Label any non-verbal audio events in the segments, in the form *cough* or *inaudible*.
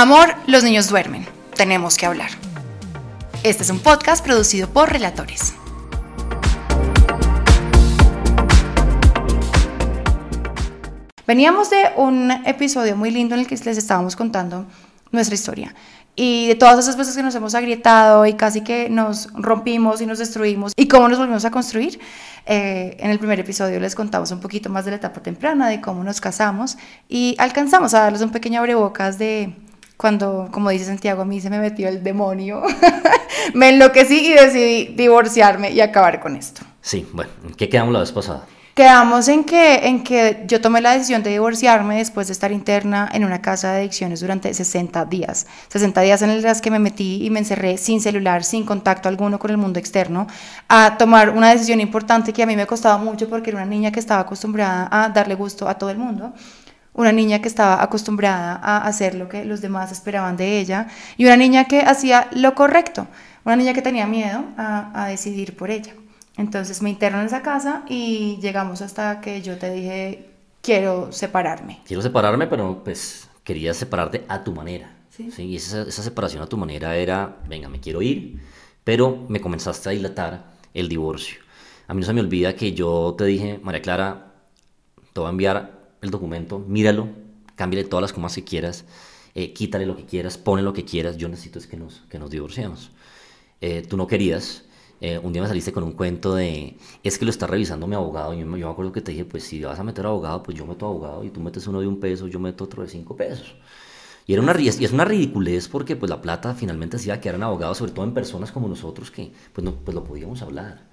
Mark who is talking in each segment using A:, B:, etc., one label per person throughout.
A: Amor, los niños duermen. Tenemos que hablar. Este es un podcast producido por Relatores. Veníamos de un episodio muy lindo en el que les estábamos contando nuestra historia. Y de todas esas veces que nos hemos agrietado y casi que nos rompimos y nos destruimos y cómo nos volvimos a construir, eh, en el primer episodio les contamos un poquito más de la etapa temprana, de cómo nos casamos y alcanzamos a darles un pequeño abrebocas de cuando, como dice Santiago, a mí se me metió el demonio, *laughs* me enloquecí y decidí divorciarme y acabar con esto.
B: Sí, bueno, ¿en qué quedamos la vez pasada?
A: Quedamos en que, en que yo tomé la decisión de divorciarme después de estar interna en una casa de adicciones durante 60 días. 60 días en los que me metí y me encerré sin celular, sin contacto alguno con el mundo externo, a tomar una decisión importante que a mí me costaba mucho porque era una niña que estaba acostumbrada a darle gusto a todo el mundo. Una niña que estaba acostumbrada a hacer lo que los demás esperaban de ella y una niña que hacía lo correcto. Una niña que tenía miedo a, a decidir por ella. Entonces me interno en esa casa y llegamos hasta que yo te dije, quiero separarme.
B: Quiero separarme, pero pues quería separarte a tu manera.
A: Sí.
B: Y esa, esa separación a tu manera era, venga, me quiero ir, pero me comenzaste a dilatar el divorcio. A mí no se me olvida que yo te dije, María Clara, te voy a enviar el documento, míralo, cámbiale todas las comas que quieras, eh, quítale lo que quieras, pone lo que quieras, yo necesito es que nos, que nos divorciemos. Eh, tú no querías, eh, un día me saliste con un cuento de, es que lo está revisando mi abogado. Yo, yo me acuerdo que te dije, pues si vas a meter abogado, pues yo meto abogado y tú metes uno de un peso, yo meto otro de cinco pesos. Y, era una, y es una ridiculez porque pues la plata finalmente se iba a quedar en abogados, sobre todo en personas como nosotros que pues, no, pues lo podíamos hablar.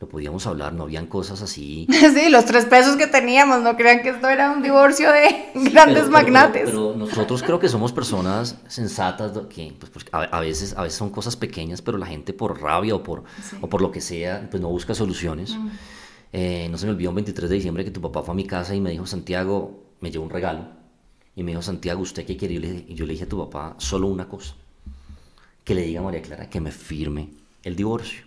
B: Lo podíamos hablar, no habían cosas así. *laughs*
A: Sí, los tres pesos que teníamos, no crean que esto era un divorcio de grandes
B: Pero- pero-
A: magnates.
B: Pero, nosotros creo que somos personas sensatas, que pues, pues, a, a veces, a veces son cosas pequeñas, pero la gente por rabia o por, o por lo que sea, pues no busca soluciones.
A: Mm.
B: Eh, no se me olvidó un 23 de diciembre que tu papá fue a mi casa y me dijo, Santiago, me llevó un regalo. Y me dijo, Santiago, ¿usted qué quiere? Y yo le yo le dije a tu papá solo una cosa. Que le diga a María Clara que me firme el divorcio.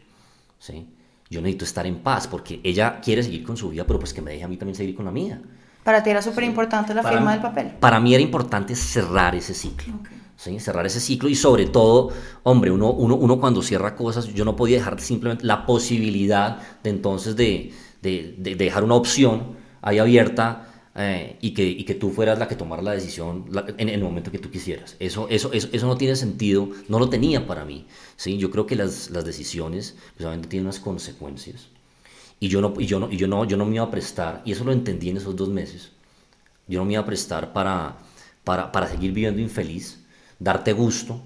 B: ¿sí? Yo necesito estar en paz porque ella quiere seguir con su vida, pero pues que me deje a mí también seguir con la mía.
A: Para ti era súper importante la
B: Para
A: firma
B: mí-
A: del papel.
B: Para mí era importante cerrar ese ciclo. ¿sí? Cerrar ese ciclo y sobre todo, hombre, uno, uno, uno cuando cierra cosas, yo no podía dejar simplemente la posibilidad de entonces de, de- de dejar una opción ahí abierta eh, y, que, y que tú fueras la que tomara la decisión la- en, en el momento que tú quisieras. Eso, eso, eso, eso no tiene sentido, no lo tenía para mí. ¿sí? Yo creo que las, las decisiones obviamente tienen unas consecuencias. Y yo no, y yo no, y yo no, yo no me iba a prestar, y eso lo entendí en esos dos meses. Yo no me iba a prestar para, para, para seguir viviendo infeliz, darte gusto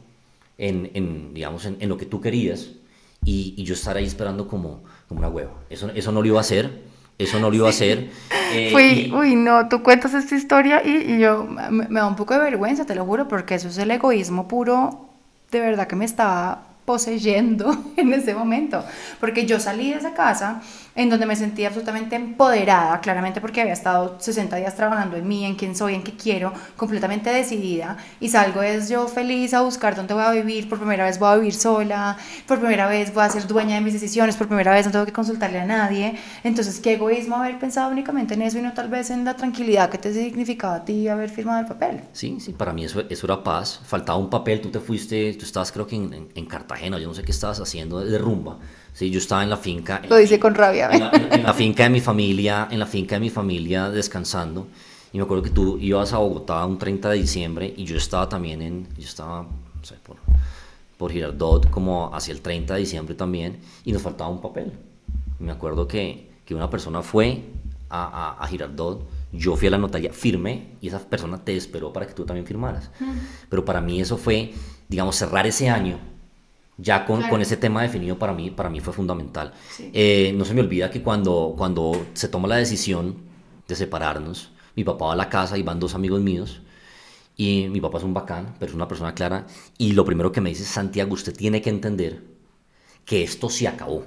B: en, en, digamos, en, en lo que tú querías y, y yo estar ahí esperando como, como una hueva. Eso, eso no lo iba a hacer, eso no lo iba a hacer. eh,
A: Fui,
B: y-
A: uy, no, tú cuentas esta historia y, y yo me, me da un poco de vergüenza, te lo juro, porque eso es el egoísmo puro, de verdad que me estaba poseyendo *laughs* en ese momento, porque yo salí de esa casa en donde me sentía absolutamente empoderada, claramente porque había estado 60 días trabajando en mí, en quién soy, en qué quiero, completamente decidida, y salgo es yo feliz a buscar dónde voy a vivir, por primera vez voy a vivir sola, por primera vez voy a ser dueña de mis decisiones, por primera vez no tengo que consultarle a nadie, entonces qué egoísmo haber pensado únicamente en eso y no tal vez en la tranquilidad que te significaba a ti haber firmado el papel.
B: Sí, sí, para mí eso, eso era paz. Faltaba un papel, tú te fuiste, tú estabas creo que en, en- en Cartagena yo no sé qué estabas haciendo de rumba. Sí, yo estaba en la finca.
A: Lo dice con rabia.
B: En la, en la finca de mi familia, en la finca de mi familia descansando. Y me acuerdo que tú ibas a Bogotá un 30 de diciembre y yo estaba también en, yo estaba, no sé, por, por Girardot como hacia el 30 de diciembre también y nos faltaba un papel. Y me acuerdo que, que una persona fue a, a, a Girardot, yo fui a la notaría, firmé y esa persona te esperó para que tú también firmaras. Pero para mí eso fue, digamos, cerrar ese año ya con,
A: Claro.
B: con ese tema definido para mí, para mí fue fundamental.
A: Sí.
B: Eh, no se me olvida que cuando, cuando se toma la decisión de separarnos, mi papá va a la casa y van dos amigos míos. Y mi papá es un bacán, pero es una persona clara. Y lo primero que me dice, Santiago, usted tiene que entender que esto se acabó.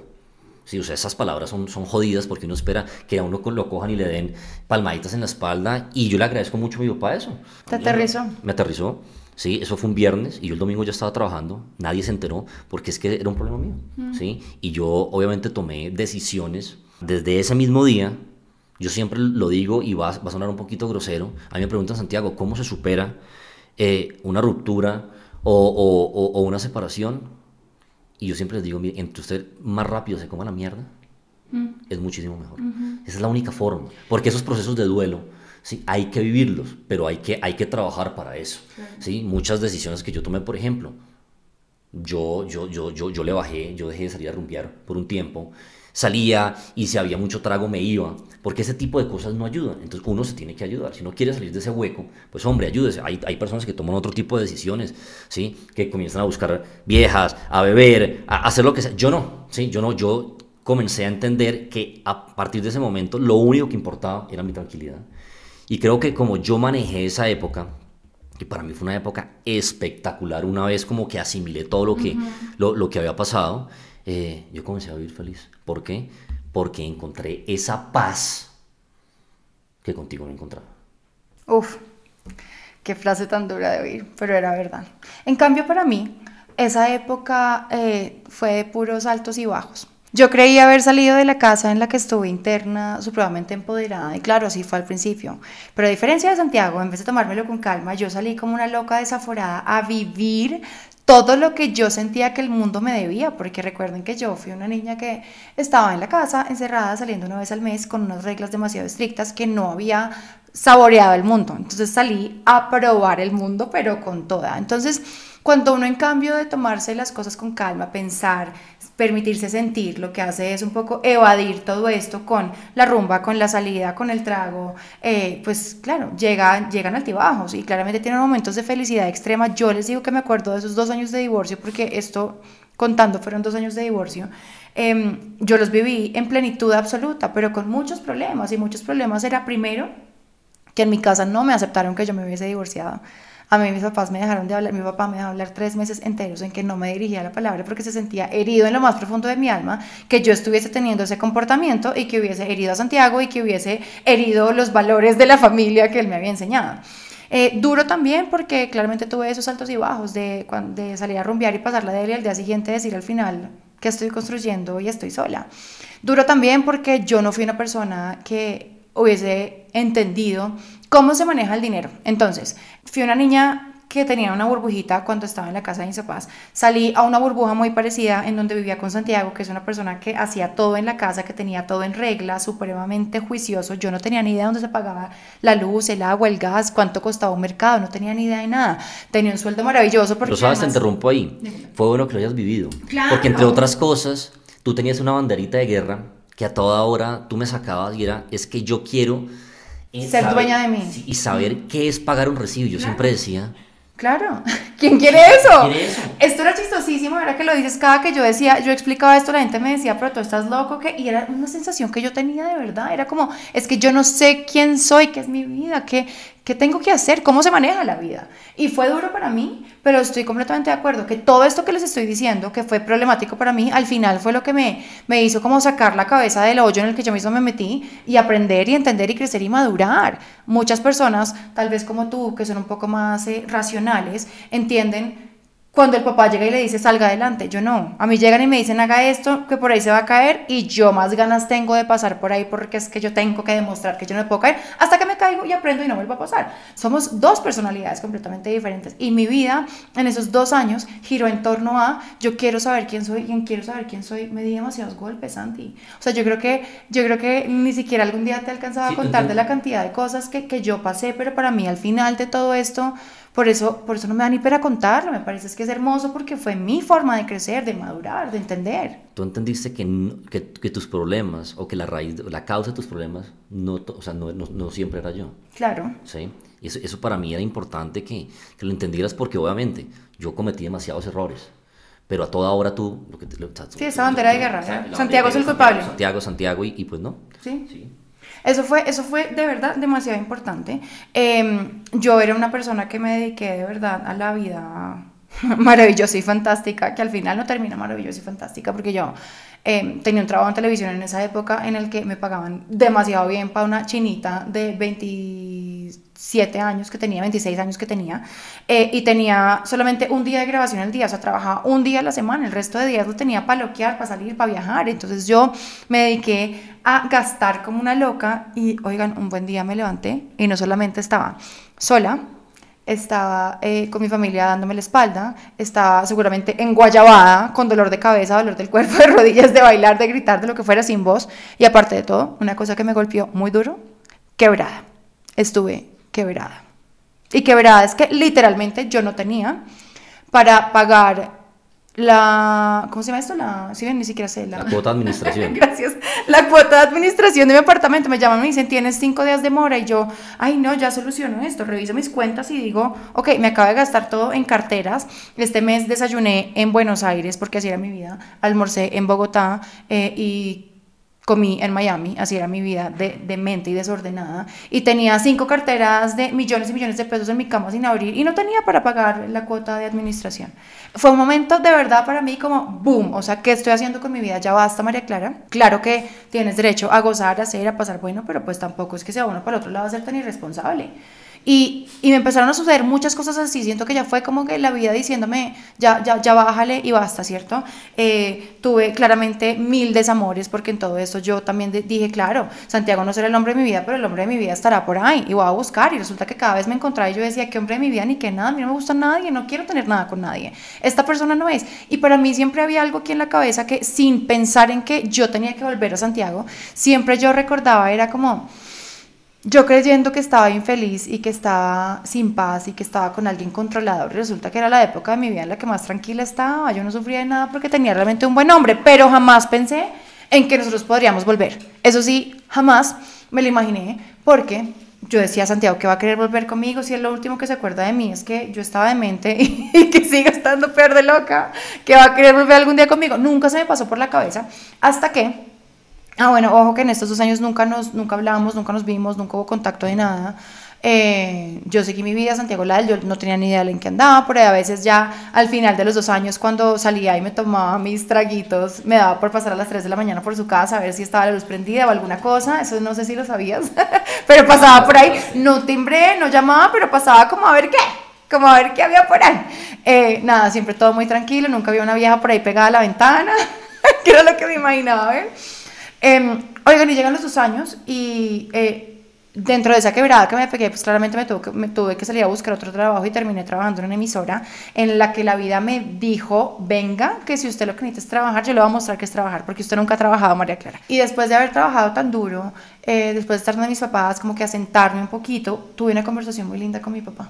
B: Sí, o sea, esas palabras son, son jodidas porque uno espera que a uno lo cojan y le den palmaditas en la espalda. Y yo le agradezco mucho a mi papá eso.
A: Te aterrizó.
B: Me aterrizó. Sí, eso fue un viernes y yo el domingo ya estaba trabajando. Nadie se enteró porque es que era un problema mío. Sí, y yo obviamente tomé decisiones desde ese mismo día. Yo siempre lo digo y va, va a sonar un poquito grosero. A mí me preguntan, Santiago, ¿cómo se supera eh, una ruptura o, o- o- o una separación? Y yo siempre les digo, mire, entre usted más rápido se coma la mierda, es muchísimo mejor. Esa es la única forma. Porque esos procesos de duelo, ¿sí? hay que vivirlos, pero hay que, hay que trabajar para eso. ¿sí? Muchas decisiones que yo tomé, por ejemplo, yo, yo, yo, yo, yo le bajé, yo dejé de salir a rumbear por un tiempo. Salía y si había mucho trago me iba, porque ese tipo de cosas no ayudan. Entonces uno se tiene que ayudar. Si no quiere salir de ese hueco, pues hombre, ayúdese. Hay, hay personas que toman otro tipo de decisiones, ¿sí? Que comienzan a buscar viejas, a beber, a hacer lo que sea. Yo no, ¿sí? Yo no, yo comencé a entender que a partir de ese momento lo único que importaba era mi tranquilidad. Y creo que como yo manejé esa época, que para mí fue una época espectacular, una vez como que asimilé todo lo que, lo, lo que había pasado, eh, yo comencé a vivir feliz. ¿Por qué? Porque encontré esa paz que contigo no encontraba.
A: Uf, qué frase tan dura de oír, pero era verdad. En cambio, para mí, esa época eh, fue de puros altos y bajos. Yo creía haber salido de la casa en la que estuve interna supremamente empoderada, y claro, así fue al principio. Pero a diferencia de Santiago, en vez de tomármelo con calma, yo salí como una loca desaforada a vivir todo lo que yo sentía que el mundo me debía, porque recuerden que yo fui una niña que estaba en la casa encerrada saliendo una vez al mes con unas reglas demasiado estrictas que no había saboreado el mundo. Entonces salí a probar el mundo, pero con toda. Entonces, cuando uno en cambio de tomarse las cosas con calma, pensar, permitirse sentir, lo que hace es un poco evadir todo esto con la rumba, con la salida, con el trago, eh, pues claro, llega, llegan altibajos y claramente tienen momentos de felicidad extrema. Yo les digo que me acuerdo de esos dos años de divorcio, porque esto, contando, fueron dos años de divorcio. Em, yo los viví en plenitud absoluta, pero con muchos problemas y muchos problemas era primero que en mi casa no me aceptaron que yo me hubiese divorciado. A mí mis papás me dejaron de hablar, mi papá me dejó hablar tres meses enteros en que no me dirigía la palabra porque se sentía herido en lo más profundo de mi alma que yo estuviese teniendo ese comportamiento y que hubiese herido a Santiago y que hubiese herido los valores de la familia que él me había enseñado. Eh, duro también porque claramente tuve esos altos y bajos de, salir a rumbear y pasarla de él y al día siguiente decir al final que estoy construyendo y estoy sola. Duro también porque yo no fui una persona que hubiese entendido cómo se maneja el dinero. Entonces, fui una niña que tenía una burbujita cuando estaba en la casa de mis papás. Salí a una burbuja muy parecida en donde vivía con Santiago, que es una persona que hacía todo en la casa, que tenía todo en regla, supremamente juicioso. Yo no tenía ni idea de dónde se pagaba la luz, el agua, el gas, cuánto costaba un mercado, no tenía ni idea de nada. Tenía un sueldo maravilloso porque
B: Pero sabes, te
A: además-
B: interrumpo ahí. Fue bueno que lo hayas vivido.
A: Claro.
B: Porque entre otras cosas, tú tenías una banderita de guerra que a toda hora tú me sacabas y era, es que yo quiero... eh,
A: Ser dueña de mí.
B: Y saber qué es pagar un recibo. Yo siempre decía,
A: Claro, *laughs* ¿quién quiere eso?
B: ¿Quién quiere eso?
A: Esto era chistosísimo, ahora que lo dices, cada que yo decía, yo explicaba esto, la gente me decía, pero tú estás loco, que Y era una sensación que yo tenía de verdad, era como, es que yo no sé quién soy, qué es mi vida, qué, qué tengo que hacer, cómo se maneja la vida. Y fue duro para mí, pero estoy completamente de acuerdo que todo esto que les estoy diciendo, que fue problemático para mí, al final fue lo que me, me hizo como sacar la cabeza del hoyo en el que yo mismo me metí y aprender y entender y crecer y madurar. Muchas personas, tal vez como tú, que son un poco más eh, racionales, entienden cuando el papá llega y le dice salga adelante, yo no. A mí llegan y me dicen haga esto, que por ahí se va a caer y yo más ganas tengo de pasar por ahí porque es que yo tengo que demostrar que yo no me puedo caer hasta que me caigo y aprendo y no vuelvo a pasar. Somos dos personalidades completamente diferentes y mi vida en esos dos años giró en torno a yo quiero saber quién soy, quién quiero saber quién soy. Me di demasiados golpes, Santi. O sea, yo creo que, yo creo que ni siquiera algún día te alcanzaba a contar de la cantidad de cosas que, que yo pasé, pero para mí al final de todo esto por eso, por eso no me da ni pena contarlo, me parece que es hermoso porque fue mi forma de crecer, de madurar, de entender.
B: Tú entendiste que, que, que tus problemas o que la raíz, la causa de tus problemas no, o sea, no, no, siempre era yo.
A: Claro.
B: Sí. Y eso, eso para mí era importante que, que, lo entendieras porque obviamente yo cometí demasiados errores. Pero a toda hora tú... Lo que,
A: sí, esa bandera de guerra. Santiago es el culpable.
B: Santiago, Santiago, y, y pues no.
A: Sí. sí. Eso fue, eso fue de verdad demasiado importante. Em, yo era una persona que me dediqué de verdad a la vida *laughs* maravillosa y fantástica, que al final no termina maravillosa y fantástica, porque yo em, tenía un trabajo en televisión en esa época en el que me pagaban demasiado bien para una chinita de 27 años que tenía, 26 años que tenía, eh, y tenía solamente un día de grabación al día, o sea, trabajaba un día a la semana, el resto de días lo tenía para loquear, para salir, para viajar, entonces yo me dediqué a gastar como una loca y, oigan, un buen día me levanté y no solamente estaba sola, estaba eh, con mi familia dándome la espalda, estaba seguramente enguayabada, con dolor de cabeza, dolor del cuerpo, de rodillas, de bailar, de gritar, de lo que fuera sin voz. Y aparte de todo, una cosa que me golpeó muy duro, quebrada. Estuve quebrada. Y quebrada es que literalmente yo no tenía para pagar la, ¿cómo se llama esto? La, sí, ni siquiera sé.
B: La, cuota de administración. *laughs*
A: Gracias. La cuota de administración de mi apartamento. Me llaman y me dicen, tienes cinco días de mora. Y yo, ay, no, ya soluciono esto. Reviso mis cuentas y digo, ok, me acabo de gastar todo en carteras. Este mes desayuné en Buenos Aires, porque así era mi vida. Almorcé en Bogotá eh, y comí en Miami, así era mi vida de, mente y desordenada, y tenía cinco carteras de millones y millones de pesos en mi cama sin abrir y no tenía para pagar la cuota de administración. Fue un momento de verdad para mí como boom, o sea, ¿qué estoy haciendo con mi vida? Ya basta, María Clara. Claro que tienes derecho a gozar, a hacer, a pasar bueno, pero pues tampoco es que sea uno para el otro lado a ser tan irresponsable. Y, y, me empezaron a suceder muchas cosas así. Siento que ya fue como que la vida diciéndome, ya, ya, ya bájale y basta, ¿cierto? Eh, tuve claramente mil desamores porque en todo esto yo también dije, claro, Santiago no será el hombre de mi vida, pero el hombre de mi vida estará por ahí y voy a buscar. Y resulta que cada vez me encontraba y yo decía, ¿qué hombre de mi vida? Ni que nada, a mí no me gusta nadie, no quiero tener nada con nadie. Esta persona no es. Y para mí siempre había algo aquí en la cabeza que sin pensar en que yo tenía que volver a Santiago, siempre yo recordaba, era como yo creyendo que estaba infeliz y que estaba sin paz y que estaba con alguien controlador, resulta que era la época de mi vida en la que más tranquila estaba, yo no sufría de nada porque tenía realmente un buen hombre, pero jamás pensé en que nosotros podríamos volver. Eso sí, jamás me lo imaginé porque yo decía, Santiago, que va a querer volver conmigo si es lo último que se acuerda de mí es que yo estaba demente *laughs* y, y que siga estando peor de loca, que va a querer volver algún día conmigo. Nunca se me pasó por la cabeza hasta que Ah, bueno, ojo que en estos dos años nunca nos, nunca hablamos, nunca nos vimos, nunca hubo contacto de nada. Eh, yo seguí mi vida, Santiago Lal, yo no tenía ni idea de en qué andaba, pero a veces ya al final de los dos años, cuando salía y me tomaba mis traguitos, me daba por pasar a las 3 de la mañana por su casa a ver si estaba la luz prendida o alguna cosa, eso no sé si lo sabías, *laughs* pero pasaba por ahí, no timbré, no llamaba, pero pasaba como a ver qué, como a ver qué había por ahí. Eh, nada, siempre todo muy tranquilo, nunca había una vieja por ahí pegada a la ventana, *laughs* que era lo que me imaginaba ver. Eh, oigan, y llegan los dos años y eh, dentro de esa quebrada que me pegué, pues claramente me que, me tuve que salir a buscar otro trabajo y terminé trabajando en una emisora en la que la vida me dijo, venga, que si usted lo que necesita es trabajar, yo le voy a mostrar que es trabajar, porque usted nunca ha trabajado, María Clara. Y después de haber trabajado tan duro, eh, después de estar con mis papás, como que a sentarme un poquito, tuve una conversación muy linda con mi papá.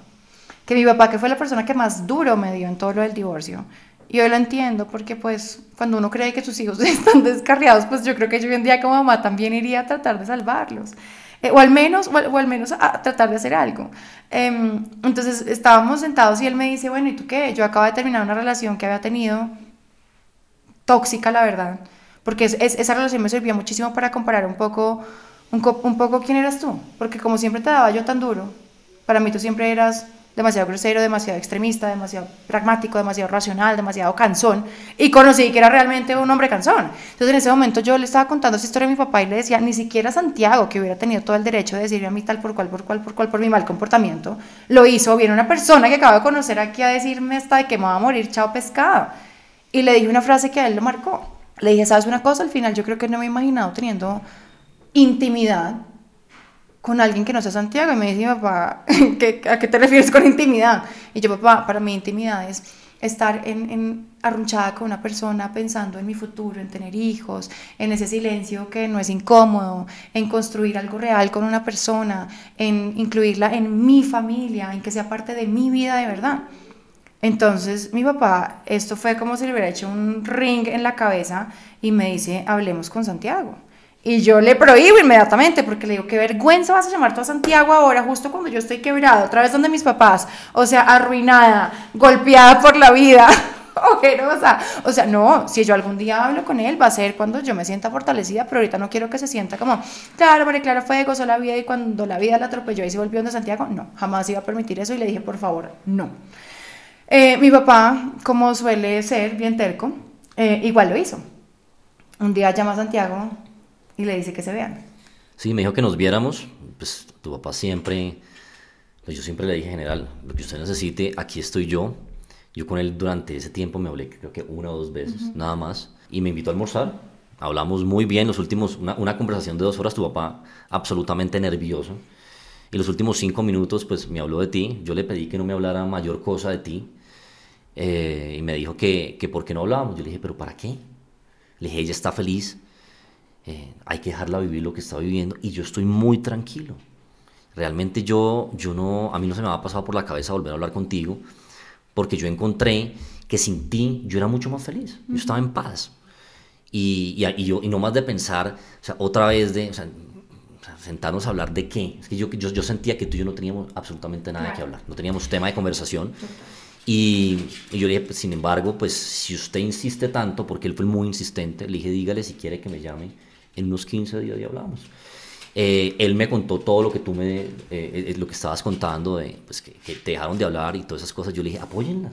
A: Que mi papá, que fue la persona que más duro me dio en todo lo del divorcio, y hoy lo entiendo porque pues cuando uno cree que sus hijos *laughs* están descarriados, pues yo creo que yo hoy en día como mamá también iría a tratar de salvarlos. Eh, o al menos, o al, menos a tratar de hacer algo. Em, entonces estábamos sentados y él me dice, bueno, ¿y tú qué? Yo acabo de terminar una relación que había tenido tóxica, la verdad, porque es, esa relación me servía muchísimo para comparar un poco, un poco quién eras tú, porque como siempre te daba yo tan duro, para mí tú siempre eras demasiado grosero, demasiado extremista, demasiado pragmático, demasiado racional, demasiado cansón, y conocí que era realmente un hombre cansón. Entonces en ese momento yo le estaba contando esa historia a mi papá y le decía, ni siquiera Santiago, que hubiera tenido todo el derecho de decirme a mí tal por cual, por cual, por cual, por mi mal comportamiento, lo hizo, viene una persona que acabo de conocer aquí a decirme hasta de que me va a morir, chao pescado. Y le dije una frase que a él lo marcó. Le dije, ¿sabes una cosa? Al final yo creo que no me he imaginado teniendo intimidad con alguien que no sea Santiago. Y me dice, papá, *laughs* ¿a qué te refieres con intimidad? Y yo, papá, para mí intimidad es estar en, arrunchada con una persona pensando en mi futuro, en tener hijos, en ese silencio que no es incómodo, en construir algo real con una persona, en incluirla en mi familia, en que sea parte de mi vida de verdad. Entonces mi papá, esto fue como si le hubiera hecho un ring en la cabeza y me dice, hablemos con Santiago. Y yo le prohíbo inmediatamente porque le digo, qué vergüenza vas a llamar tú a Santiago ahora, justo cuando yo estoy quebrado, otra vez donde mis papás, o sea, arruinada, golpeada por la vida, *laughs* ojerosa. O sea, no, si yo algún día hablo con él, va a ser cuando yo me sienta fortalecida, pero ahorita no quiero que se sienta como, claro, María Clara fue, gozó la vida y cuando la vida la atropelló y se volvió de Santiago, no, jamás iba a permitir eso y le dije, por favor, no. Eh, mi papá, como suele ser, bien terco, eh, igual lo hizo. Un día llama a Santiago y le dice que se vean.
B: Sí, me dijo que nos viéramos. Pues tu papá siempre, pues yo siempre le dije, general, lo que usted necesite, aquí estoy yo. Yo con él durante ese tiempo me hablé, creo que una o dos veces, nada más. Y me invitó a almorzar. Hablamos muy bien, los últimos, una, una conversación de dos horas, tu papá absolutamente nervioso. Y los últimos cinco minutos, pues me habló de ti. Yo le pedí que no me hablara mayor cosa de ti eh, y me dijo que, que por qué no hablábamos. Yo le dije, ¿pero para qué? Le dije, ella está feliz, eh, hay que dejarla vivir lo que está viviendo y yo estoy muy tranquilo. Realmente yo, yo no, a mí no se me ha pasado por la cabeza volver a hablar contigo porque yo encontré que sin ti yo era mucho más feliz, yo estaba en paz. Y, y, y, yo, y no más de pensar, o sea, otra vez de, o sea, sentarnos a hablar de qué. Es que yo, yo, yo, sentía que tú y yo no teníamos absolutamente nada que hablar, no teníamos tema de conversación. Y, y, yo le dije, pues, sin embargo, pues si usted insiste tanto, porque él fue muy insistente, le dije, dígale si quiere que me llame en unos 15 días y hablamos. Eh, él me contó todo lo que tú me, eh, eh, lo que estabas contando, de, pues, que, que, te dejaron de hablar y todas esas cosas. Yo le dije, apóyenla.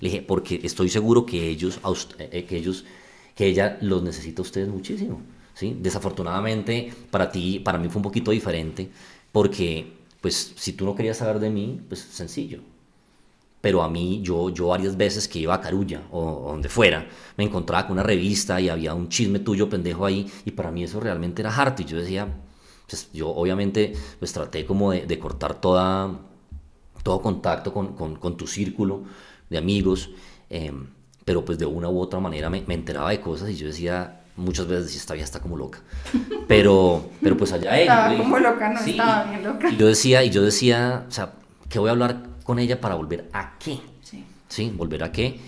B: Le dije, porque estoy seguro que ellos, que ellos, que ella los necesita a ustedes muchísimo. ¿sí? Desafortunadamente, para ti, para mí fue un poquito diferente, porque, pues, si tú no querías saber de mí, pues, sencillo pero a mí, yo, yo varias veces que iba a Carulla o, o, donde fuera, me encontraba con una revista y había un chisme tuyo pendejo ahí, y para mí eso realmente era harto, y yo decía, pues yo obviamente pues traté como de, de cortar toda, todo contacto con, con, con, tu círculo de amigos, eh, pero pues de una u otra manera me, me, enteraba de cosas y yo decía, muchas veces decía, esta vieja está como loca, pero, pero pues allá
A: Estaba él, como loca, no sí, estaba bien loca.
B: Y yo decía, y yo decía, o sea, ¿qué voy a hablar con ella para volver a qué.
A: Sí.
B: ¿Sí? Volver a qué.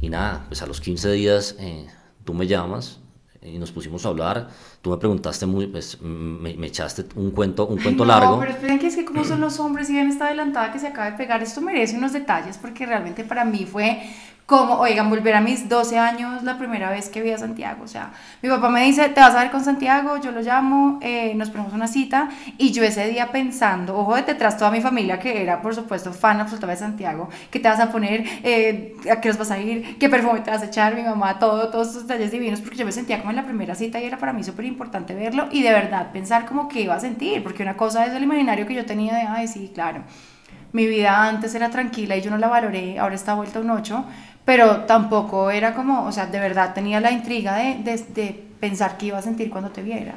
B: Y nada, pues a los 15 días eh, tú me llamas y nos pusimos a hablar. Tú me preguntaste, muy, pues me, me echaste un cuento, un cuento
A: no,
B: largo.
A: pero esperen que es que como son los hombres y ven esta adelantada que se acaba de pegar, esto merece unos detalles porque realmente para mí fue como, oigan, volver a mis 12 años la primera vez que vi a Santiago. O sea, mi papá me dice, te vas a ver con Santiago, yo lo llamo, eh, nos ponemos una cita. Y yo ese día pensando, ojo de detrás toda mi familia que era, por supuesto, fan absoluta de Santiago, que te vas a poner, eh, a qué nos vas a ir, qué perfume te vas a echar, mi mamá, todo, todos esos detalles divinos, porque yo me sentía como en la primera cita y era para mí súper importante verlo y de verdad pensar como que iba a sentir, porque una cosa es el imaginario que yo tenía de, ay, sí, claro. Mi vida antes era tranquila y yo no la valoré, ahora está vuelta un 8, pero tampoco era como, o sea, de verdad tenía la intriga de, de, pensar que iba a sentir cuando te viera.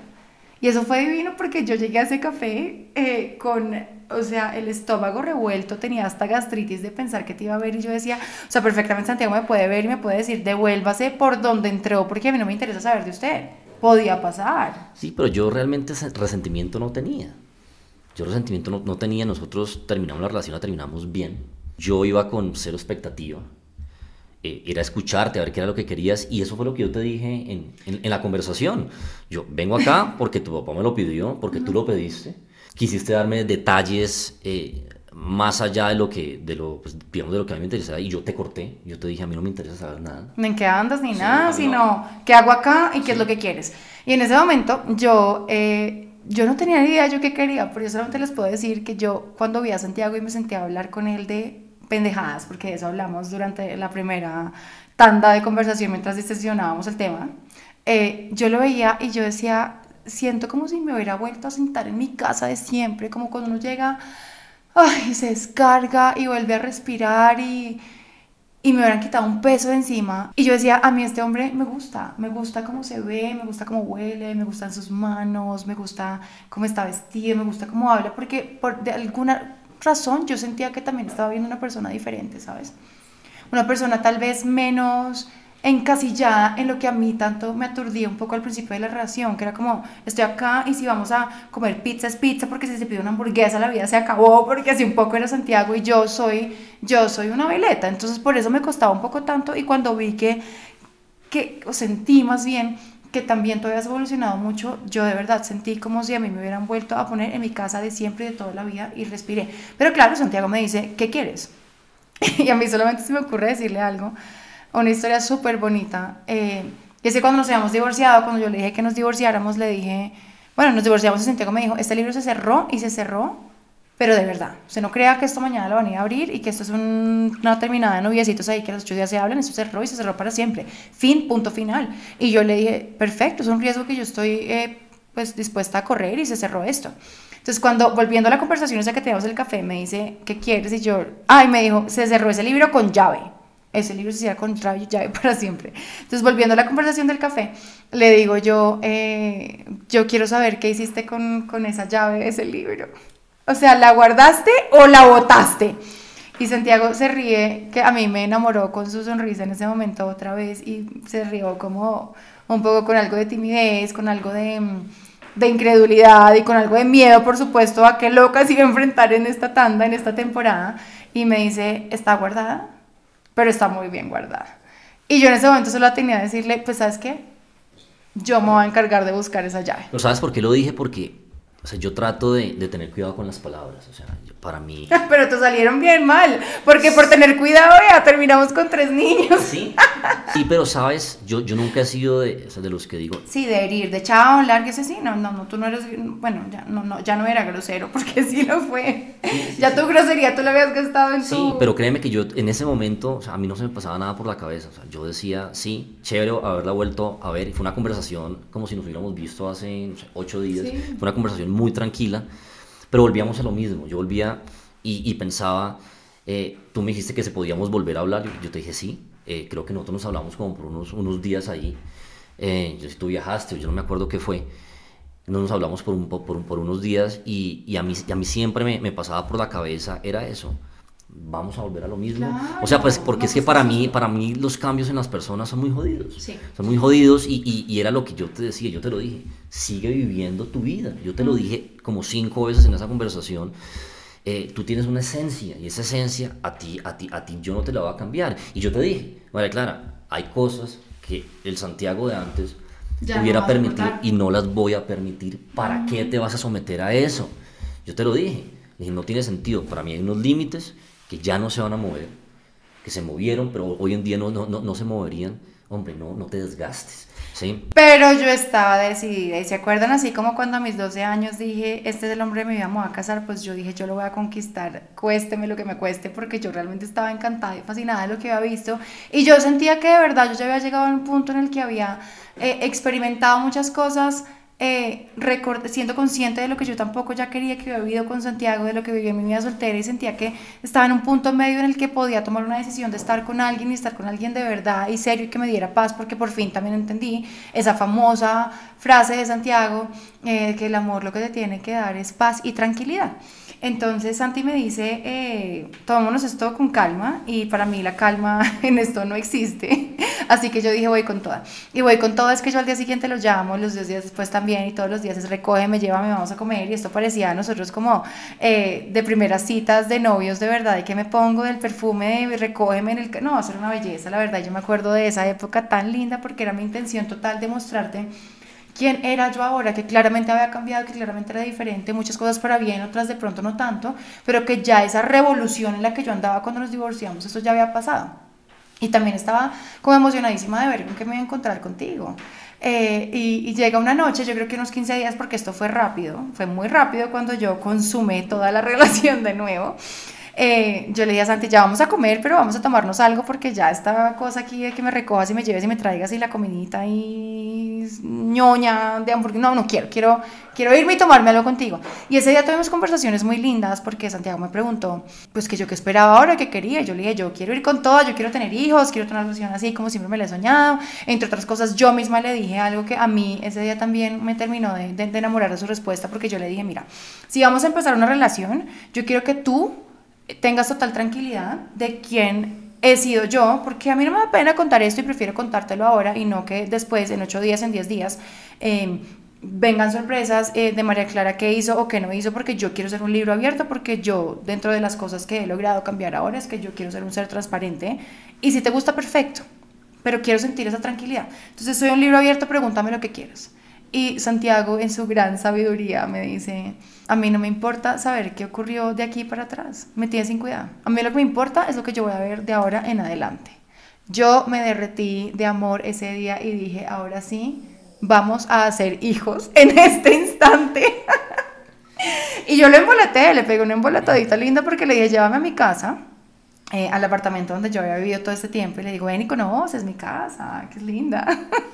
A: Y eso fue divino porque yo llegué a ese café eh, con, o sea, el estómago revuelto, tenía hasta gastritis de pensar que te iba a ver y yo decía, o sea, perfectamente Santiago me puede ver y me puede decir, devuélvase por donde entró porque a mí no me interesa saber de usted. Podía pasar.
B: Sí, pero yo realmente ese resentimiento no tenía. Yo resentimiento no, no tenía, nosotros terminamos la relación, la terminamos bien. Yo iba con cero expectativa eh, era escucharte, a ver qué era lo que querías, y eso fue lo que yo te dije en, en, en la conversación. Yo vengo acá porque tu papá me lo pidió, porque tú lo pediste, quisiste darme detalles eh, más allá de lo que, de lo, pues, digamos, de lo que a mí me interesaba, y yo te corté, yo te dije, a mí no me interesa saber nada.
A: Ni en qué andas, ni sí, nada, sino no. qué hago acá y qué sí. es lo que quieres. Y en ese momento yo... Eh, yo no tenía ni idea yo qué quería, pero yo solamente les puedo decir que yo cuando vi a Santiago y me sentí a hablar con él de pendejadas, porque de eso hablamos durante la primera tanda de conversación mientras sesionábamos el tema, eh, yo lo veía y yo decía, siento como si me hubiera vuelto a sentar en mi casa de siempre, como cuando uno llega, ay, se descarga y vuelve a respirar y, y me hubieran quitado un peso de encima. Y yo decía, a mí este hombre me gusta, me gusta cómo se ve, me gusta cómo huele, me gustan sus manos, me gusta cómo está vestido, me gusta cómo habla, porque por de alguna razón yo sentía que también estaba viendo una persona diferente, ¿sabes? Una persona tal vez menos encasillada en lo que a mí tanto me aturdía un poco al principio de la relación, que era como, estoy acá y si vamos a comer pizza es pizza, porque si se pide una hamburguesa la vida se acabó, porque así un poco era Santiago y yo soy, yo soy una veleta, entonces por eso me costaba un poco tanto y cuando vi que, que o sentí más bien que también todavía has evolucionado mucho, yo de verdad sentí como si a mí me hubieran vuelto a poner en mi casa de siempre y de toda la vida y respiré. Pero claro, Santiago me dice, ¿qué quieres? *laughs* y a mí solamente se me ocurre decirle algo una historia súper bonita. Eh, y es que cuando nos habíamos divorciado, cuando yo le dije que nos divorciáramos, le dije, bueno, nos divorciamos y Santiago me dijo, este libro se cerró y se cerró, pero de verdad. se no crea que esto mañana lo van a ir a abrir y que esto es una terminada de noviecitos ahí que los ocho días se hablan, esto se cerró y se cerró para siempre. Fin, punto final. Y yo le dije, perfecto, es un riesgo que yo estoy eh, pues dispuesta a correr y se cerró esto. Entonces, cuando volviendo a la conversación esa que teníamos el café, me dice, ¿qué quieres? Y yo, ay, me dijo, se cerró ese libro con llave ese libro se cierra con llave *laughs* para siempre. Entonces, volviendo a la conversación del café, le digo yo, eh, yo quiero saber qué hiciste con, con esa llave ese libro. O sea, ¿la guardaste o la botaste? Y Santiago se ríe, que a mí me enamoró con su sonrisa en ese momento otra vez y se rió como un poco con algo de timidez, con algo de, de incredulidad y con algo de miedo, por supuesto, a qué loca se iba a enfrentar en esta tanda, en esta temporada. Y me dice, ¿está guardada? pero está muy bien guardada. Y yo en ese momento solo tenía que decirle, pues sabes qué, yo me voy a encargar de buscar esa llave.
B: ¿Lo sabes por qué lo dije? Porque o sea, yo trato de, de tener cuidado con las palabras. O sea, para mí. *laughs*
A: Pero te salieron bien mal, porque por tener cuidado ya terminamos con tres niños.
B: Sí, sí pero sabes, yo, yo nunca he sido de, o sea, de los que digo.
A: Sí, de herir, de chao, lárguese, sí, no, no, no, tú no eres, bueno, ya no, no, ya no era grosero, porque sí lo fue. ya tu grosería tú la habías gastado en
B: sí,
A: tu...
B: Sí, pero créeme que yo en ese momento, o sea, a mí no se me pasaba nada por la cabeza, o sea, yo decía, sí, chévere haberla vuelto a ver, y fue una conversación como si nos hubiéramos visto hace ocho días, fue una conversación muy tranquila, pero volvíamos a lo mismo, yo volvía y, pensaba, eh, tú me dijiste que se podíamos volver a hablar, yo, te dije sí, eh, creo que nosotros nos hablamos como por unos, unos días ahí, eh, yo si tú viajaste, yo no me acuerdo qué fue, no nos hablamos por, un, por, por unos días y, y, a, mí, a mí siempre me, me, pasaba por la cabeza, era eso, vamos a volver a lo mismo. o sea, pues porque es que para mí, para mí los cambios en las personas son muy jodidos. Sí. Son muy jodidos y, y, y, era lo que yo te decía, yo te lo dije, sigue viviendo tu vida. Yo te lo dije como cinco veces en esa conversación. Eh, tú tienes una esencia y esa esencia a ti, a ti, a ti yo no te la voy a cambiar. Y yo te dije, vale, Clara, hay cosas que el Santiago de antes hubiera permitido y no las voy a permitir. ¿Para qué te vas a someter a eso? Yo te lo dije. Dije, no tiene sentido. Para mí hay unos límites que ya no se van a mover, que se movieron, pero hoy en día no, no, no, no se moverían. Hombre, no, no te desgastes.
A: Pero yo estaba decidida y se acuerdan así como cuando a mis 12 años dije, este es el hombre de mi vida, me a casar, pues yo dije, yo lo voy a conquistar, cuésteme lo que me cueste, porque yo realmente estaba encantada y fascinada de lo que había visto y yo sentía que de verdad yo ya había llegado a un punto en el que había eh, experimentado muchas cosas eh, siendo consciente de lo que yo tampoco ya quería que había vivido con Santiago, de lo que viví en mi vida soltera y sentía que estaba en un punto medio en el que podía tomar una decisión de estar con alguien y estar con alguien de verdad y serio y que me diera paz porque por fin también entendí esa famosa frase de Santiago eh, que el amor lo que te tiene que dar es paz y tranquilidad. Entonces Santi me dice, eh, tomémonos esto con calma y para mí la calma *laughs* en esto no existe. *laughs* Así que yo dije, voy con toda. Y voy con toda, es que yo al día siguiente lo llamo, los dos días después también y todos los días es recoge, me lleva, me vamos a comer y esto parecía a nosotros como eh, de primeras citas de novios de verdad y que me pongo del perfume de recógeme en el... No, va a ser una belleza, la verdad. Yo me acuerdo de esa época tan linda porque era mi intención total de mostrarte quién era yo ahora, que claramente había cambiado, que claramente era diferente, muchas cosas para bien, otras de pronto no tanto, pero que ya esa revolución en la que yo andaba cuando nos divorciamos, eso ya había pasado. Y también estaba como emocionadísima de ver con qué me iba a encontrar contigo. Eh, y, y, llega una noche, yo creo que unos 15 días, porque esto fue rápido, fue muy rápido cuando yo consumé toda la *laughs* relación de nuevo. Eh, yo le dije a Santi, ya vamos a comer, pero vamos a tomarnos algo porque ya esta cosa aquí de que me recojas y me lleves y me traigas y la comidita y ñoña de hamburguesa, no, no quiero, quiero, quiero irme y tomarme algo contigo. Y ese día tuvimos conversaciones muy lindas porque Santiago me preguntó, pues que yo qué esperaba ahora, qué quería. Yo le dije, yo quiero ir con todo, yo quiero tener hijos, quiero tener una relación así como siempre me la he soñado. Entre otras cosas, yo misma le dije algo que a mí ese día también me terminó de, de, enamorar de su respuesta porque yo le dije, mira, si vamos a empezar una relación, yo quiero que tú tengas total tranquilidad de quién he sido yo, porque a mí no me da pena contar esto y prefiero contártelo ahora y no que después, en ocho días, en diez días, eh, vengan sorpresas eh, de María Clara qué hizo o qué no hizo, porque yo quiero ser un libro abierto, porque yo, dentro de las cosas que he logrado cambiar ahora, es que yo quiero ser un ser transparente. Y si te gusta, perfecto, pero quiero sentir esa tranquilidad. Entonces, soy un libro abierto, pregúntame lo que quieras. Y Santiago, en su gran sabiduría, me dice, a mí no me importa saber qué ocurrió de aquí para atrás, me tiene sin cuidado. A mí lo que me importa es lo que yo voy a ver de ahora en adelante. Yo me derretí de amor ese día y dije, ahora sí, vamos a hacer hijos *laughs* en este instante. *laughs* y yo lo emboleté, le pegué una embolatadita linda porque le dije, llévame a mi casa eh, al apartamento donde yo había vivido todo este tiempo y le digo, ven y conoces mi casa, que es linda.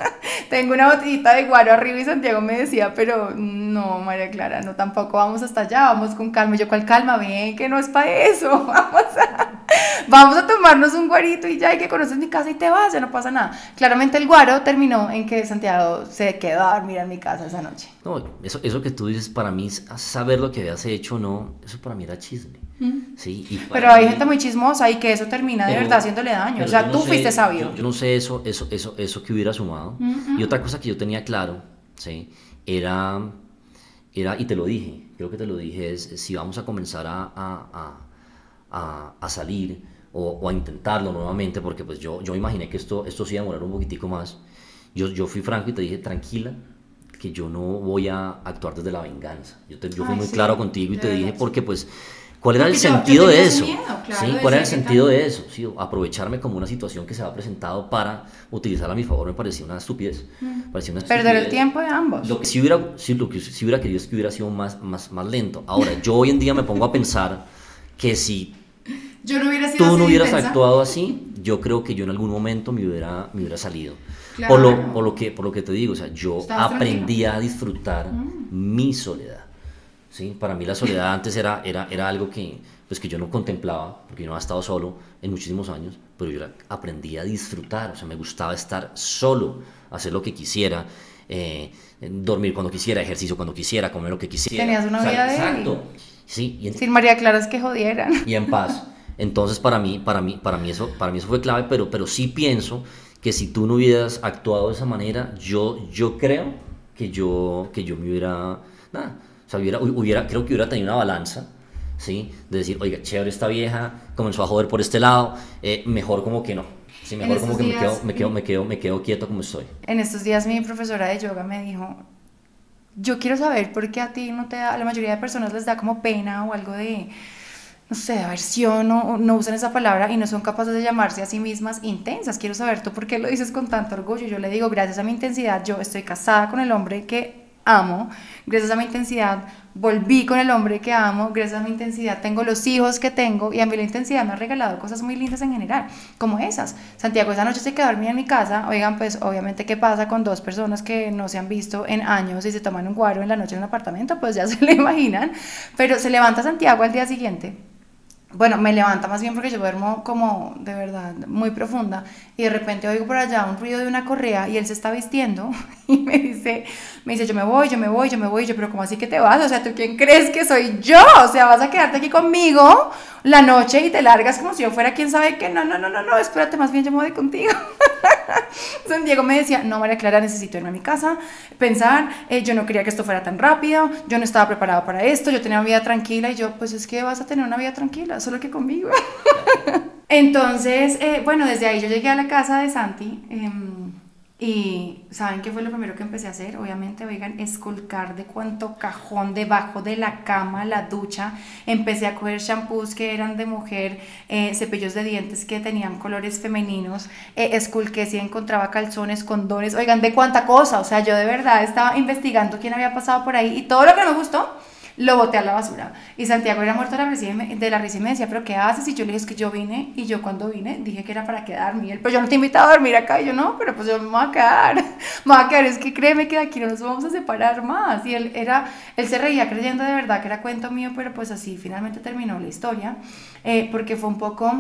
A: *laughs* Tengo una botellita de guaro arriba y Santiago me decía, pero no, María Clara, no, tampoco vamos hasta allá, vamos con calma. Y yo, ¿cuál calma? Bien, que no es para eso, *laughs* vamos a, vamos a tomarnos un guarito y ya, hay que conoces mi casa y te vas, ya no pasa nada. Claramente el guaro terminó en que Santiago se quedó a dormir en mi casa esa noche.
B: No, eso, eso que tú dices, para mí, saber lo que habías hecho, no, eso para mí era chisme. Sí,
A: pero hay gente muy chismosa y que eso termina de verdad haciéndole daño. O sea, tú fuiste sabio.
B: Yo, no sé eso, eso, eso, eso que hubiera sumado. Y otra cosa que yo tenía claro, ¿sí? Era, era, y te lo dije, creo que te lo dije, es si vamos a comenzar a, a, a, a salir o, o, a intentarlo nuevamente, porque pues yo, yo imaginé que esto, esto sí iba a demorar un poquitico más. Yo, yo fui franco y te dije, tranquila, que yo no voy a actuar desde la venganza. Yo, te, yo fui muy claro contigo y te dije, porque pues ¿Cuál era el sentido de eso? ¿Sí? ¿Cuál era el sentido de eso? ¿Sí? Aprovecharme como una situación que se ha presentado para utilizarla a mi favor me parecía una estupidez. Parecía una
A: Perder el tiempo de ambos.
B: Lo que sí hubiera, sí, lo que sí hubiera querido es que hubiera sido más, más, más lento. Ahora, yo hoy en día me pongo a pensar que si *laughs*
A: yo no hubiera sido
B: tú no hubieras actuado así, yo creo que yo en algún momento me hubiera, me hubiera salido. Por, lo, por, lo que, por lo que te digo, o sea, yo aprendí a disfrutar mi soledad. ¿Sí? Para mí la soledad *laughs* antes era, era, era algo que, pues, que yo no contemplaba, porque yo no había estado solo en muchísimos años, pero yo aprendí a disfrutar, o sea, me gustaba estar solo, hacer lo que quisiera, eh, dormir cuando quisiera, ejercicio cuando quisiera, comer lo que quisiera.
A: Tenías una vida de
B: Exacto. Sí,
A: y Sin María Clara es que jodieran. *laughs*
B: Y en paz. Entonces para mí, para mí, para mí eso, para mí eso fue clave, pero, pero sí pienso que si tú no hubieras actuado de esa manera, yo, yo creo que yo, que yo me hubiera, nada, sea, hubiera, hubiera, creo que hubiera tenido una balanza, ¿sí? De decir, oiga, chévere esta vieja, comenzó a joder por este lado, eh, mejor como que no. Sí, mejor como que me, quedo, me, quedo, me, quedo, me quedo quieto como estoy.
A: En estos días mi profesora de yoga me dijo, yo quiero saber por qué a ti no te da, a la mayoría de personas les da como pena o algo de, no sé, aversión o no usan esa palabra y no son capaces de llamarse a sí mismas intensas. Quiero saber tú por qué lo dices con tanto orgullo. Yo le digo, gracias a mi intensidad, yo estoy casada con el hombre que amo, gracias a mi intensidad volví con el hombre que amo, gracias a mi intensidad tengo los hijos que tengo y a mí la intensidad me ha regalado cosas muy lindas en general, como esas. Santiago esa noche se quedó dormida en mi casa, oigan, pues obviamente qué pasa con dos personas que no se han visto en años y se toman un guaro en la noche en un apartamento, pues ya *laughs* se lo imaginan, pero se levanta Santiago al día siguiente bueno, me levanta más bien porque yo duermo como de verdad muy profunda y de repente oigo por allá un ruido de una correa y él se está vistiendo *laughs* y me dice, me dice, yo me voy, yo me voy, yo me voy, yo, pero ¿cómo así que te vas? O sea, ¿tú quién crees que soy yo? O sea, vas a quedarte aquí conmigo la noche y te largas como si yo fuera quien sabe que no, no, no, no, no, espérate, más bien yo me contigo. *laughs* Entonces Diego me decía, no, María Clara, necesito irme a mi casa, pensar, eh, yo no quería que esto fuera tan rápido, yo no estaba preparado para esto, yo tenía una vida tranquila y yo, pues es que vas a tener una vida tranquila, solo que conmigo. *laughs* Entonces, eh, bueno, desde ahí yo llegué a la casa de Santi. Eh, Y ¿saben qué fue lo primero que empecé a hacer? Obviamente, oigan, esculcar de cuánto cajón debajo de la cama, la ducha. Empecé a coger shampoos que eran de mujer, eh, cepillos de dientes que tenían colores femeninos. Eh, esculqué si encontraba calzones, condones. Oigan, de cuánta cosa. O sea, yo de verdad estaba investigando quién había pasado por ahí y todo lo que me gustó lo boté a la basura. Y Santiago era muerto de la, me, de la y me decía, pero ¿qué haces? Y yo le dije, es que yo vine y yo cuando vine dije que era para quedarme. Y él, pero yo no te invitado a dormir acá. Y yo, no, pero pues yo me voy a quedar. *laughs* Me voy a quedar, es que créeme que aquí no nos vamos a separar más. Y él, era, él se reía creyendo de verdad que era cuento mío, pero pues así finalmente terminó la historia. Eh, porque fue un poco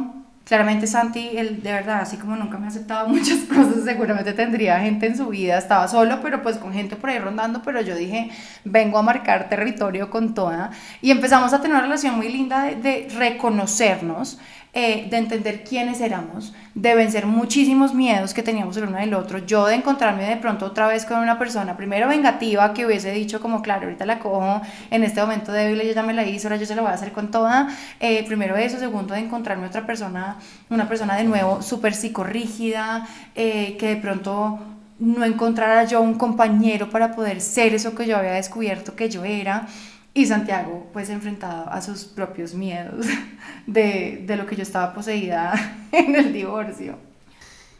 A: Claramente Santi, él de verdad, así como nunca me ha aceptado *laughs* muchas cosas, seguramente tendría gente en su vida, estaba solo, pero pues con gente por ahí rondando, pero yo dije, vengo a marcar territorio con toda. Y empezamos a tener una relación muy linda de, de reconocernos, eh, de entender quiénes éramos, de vencer muchísimos miedos que teníamos el uno del otro, yo de encontrarme de pronto otra vez con una persona, primero vengativa, que hubiese dicho como, claro, ahorita la cojo, en este momento débil, ella ya me la hizo, ahora yo se la voy a hacer con toda, eh, primero eso, segundo de encontrarme otra persona, una persona de nuevo súper psicorrígida, eh, que de pronto no encontrara yo un compañero para poder ser eso que yo había descubierto que yo era. Y Santiago, pues enfrentado a sus propios miedos *laughs* de, de, lo que yo estaba poseída *laughs* en el divorcio.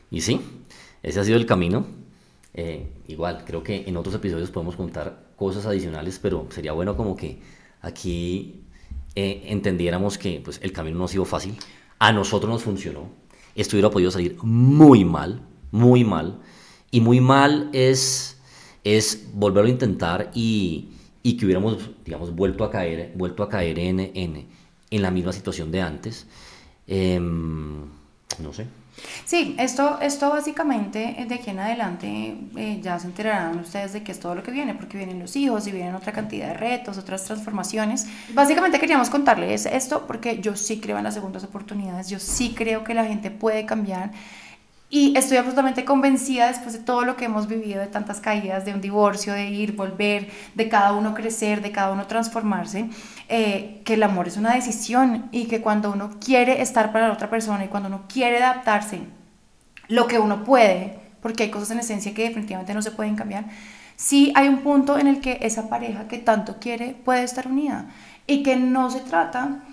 B: Y sí, ese ha sido el camino. Eh, igual, creo que en otros episodios podemos contar cosas adicionales, pero sería bueno como que aquí eh, entendiéramos que pues, el camino no ha sido fácil. A nosotros nos funcionó. Esto hubiera podido salir muy mal, muy mal. Y muy mal es, es volverlo a intentar y y que hubiéramos, digamos, vuelto a caer, vuelto a caer en, en, en la misma situación de antes. Em, no sé.
A: Sí, esto, esto básicamente eh, de aquí en adelante eh, ya se enterarán ustedes de que es todo lo que viene, porque vienen los hijos y vienen otra cantidad de retos, otras transformaciones. Básicamente queríamos contarles esto porque yo sí creo en las segundas oportunidades, yo sí creo que la gente puede cambiar y estoy absolutamente convencida después de todo lo que hemos vivido, de tantas caídas, de un divorcio, de ir, volver, de cada uno crecer, de cada uno transformarse, eh, que el amor es una decisión y que cuando uno quiere estar para la otra persona y cuando uno quiere adaptarse, lo que uno puede, porque hay cosas en esencia que definitivamente no se pueden cambiar, sí hay un punto en el que esa pareja que tanto quiere puede estar unida y que no se trata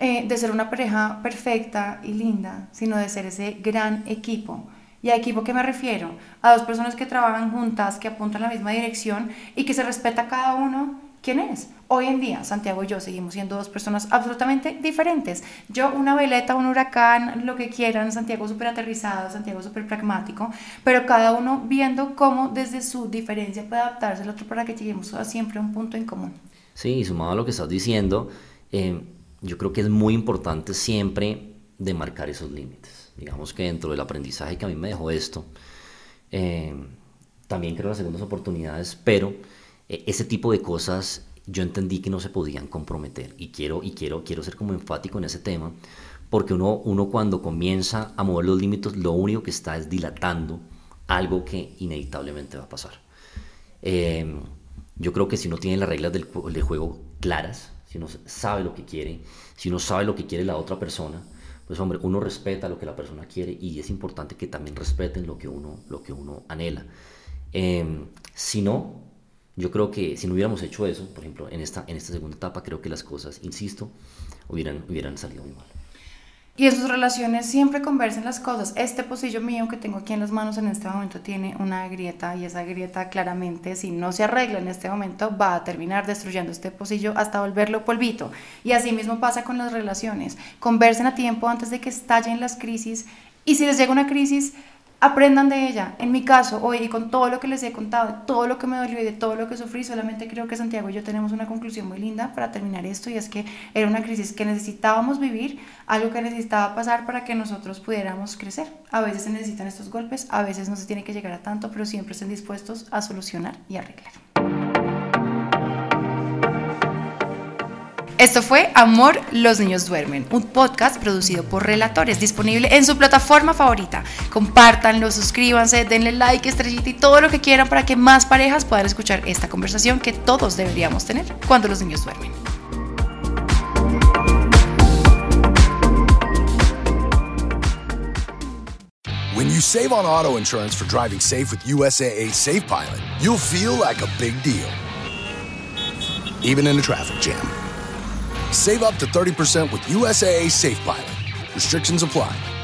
A: eh, de ser una pareja perfecta y linda, sino de ser ese gran equipo. ¿Y a equipo que me refiero? A dos personas que trabajan juntas, que apuntan en la misma dirección y que se respeta cada uno quién es. Hoy en día, Santiago y yo seguimos siendo dos personas absolutamente diferentes. Yo una veleta, un huracán, lo que quieran, Santiago súper aterrizado, Santiago súper pragmático, pero cada uno viendo cómo desde su diferencia puede adaptarse al otro para que lleguemos a siempre a un punto en común.
B: Sí, sumado a lo que estás diciendo, eh, yo creo que es muy importante siempre demarcar esos límites. Digamos que dentro del aprendizaje que a mí me dejó esto, eh, también creo las segundas oportunidades, pero eh, ese tipo de cosas yo entendí que no se podían comprometer y quiero, y quiero, quiero ser como enfático en ese tema, porque uno, uno cuando comienza a mover los límites, lo único que está es dilatando algo que inevitablemente va a pasar. Eh, yo creo que si uno tiene las reglas del, del juego claras, si uno sabe lo que quiere, si uno sabe lo que quiere la otra persona, pues hombre, uno respeta lo que la persona quiere y es importante que también respeten lo que uno, lo que uno anhela. Em, si no, yo creo que si no hubiéramos hecho eso, por ejemplo, en esta, en esta segunda etapa, creo que las cosas, insisto, hubieran, hubieran salido muy mal.
A: Y en sus relaciones siempre conversen las cosas. Este pocillo mío que tengo aquí en las manos en este momento tiene una grieta y esa grieta claramente si no se arregla en este momento va a terminar destruyendo este pocillo hasta volverlo polvito. Y así mismo pasa con las relaciones. Conversen a tiempo antes de que estallen las crisis y si les llega una crisis aprendan de ella. En mi caso, hoy, y con todo lo que les he contado, de todo lo que me dolió y de todo lo que sufrí, solamente creo que Santiago y yo tenemos una conclusión muy linda para terminar esto, y es que era una crisis que necesitábamos vivir, algo que necesitaba pasar para que nosotros pudiéramos crecer. A veces se necesitan estos golpes, a veces no se tiene que llegar a tanto, pero siempre estén dispuestos a solucionar y arreglar. Esto fue Amor, los niños duermen, un podcast producido por Relatores, disponible en su plataforma favorita. Compártanlo, suscríbanse, denle like, estrellita y todo lo que quieran para que más parejas puedan escuchar esta conversación que todos deberíamos tener cuando los niños duermen.
C: When you save on auto insurance for driving safe with USAA Safe Pilot, you'll feel like a big deal, even in a traffic jam. Save up to 30% with USAA Safe Pilot. Restrictions apply.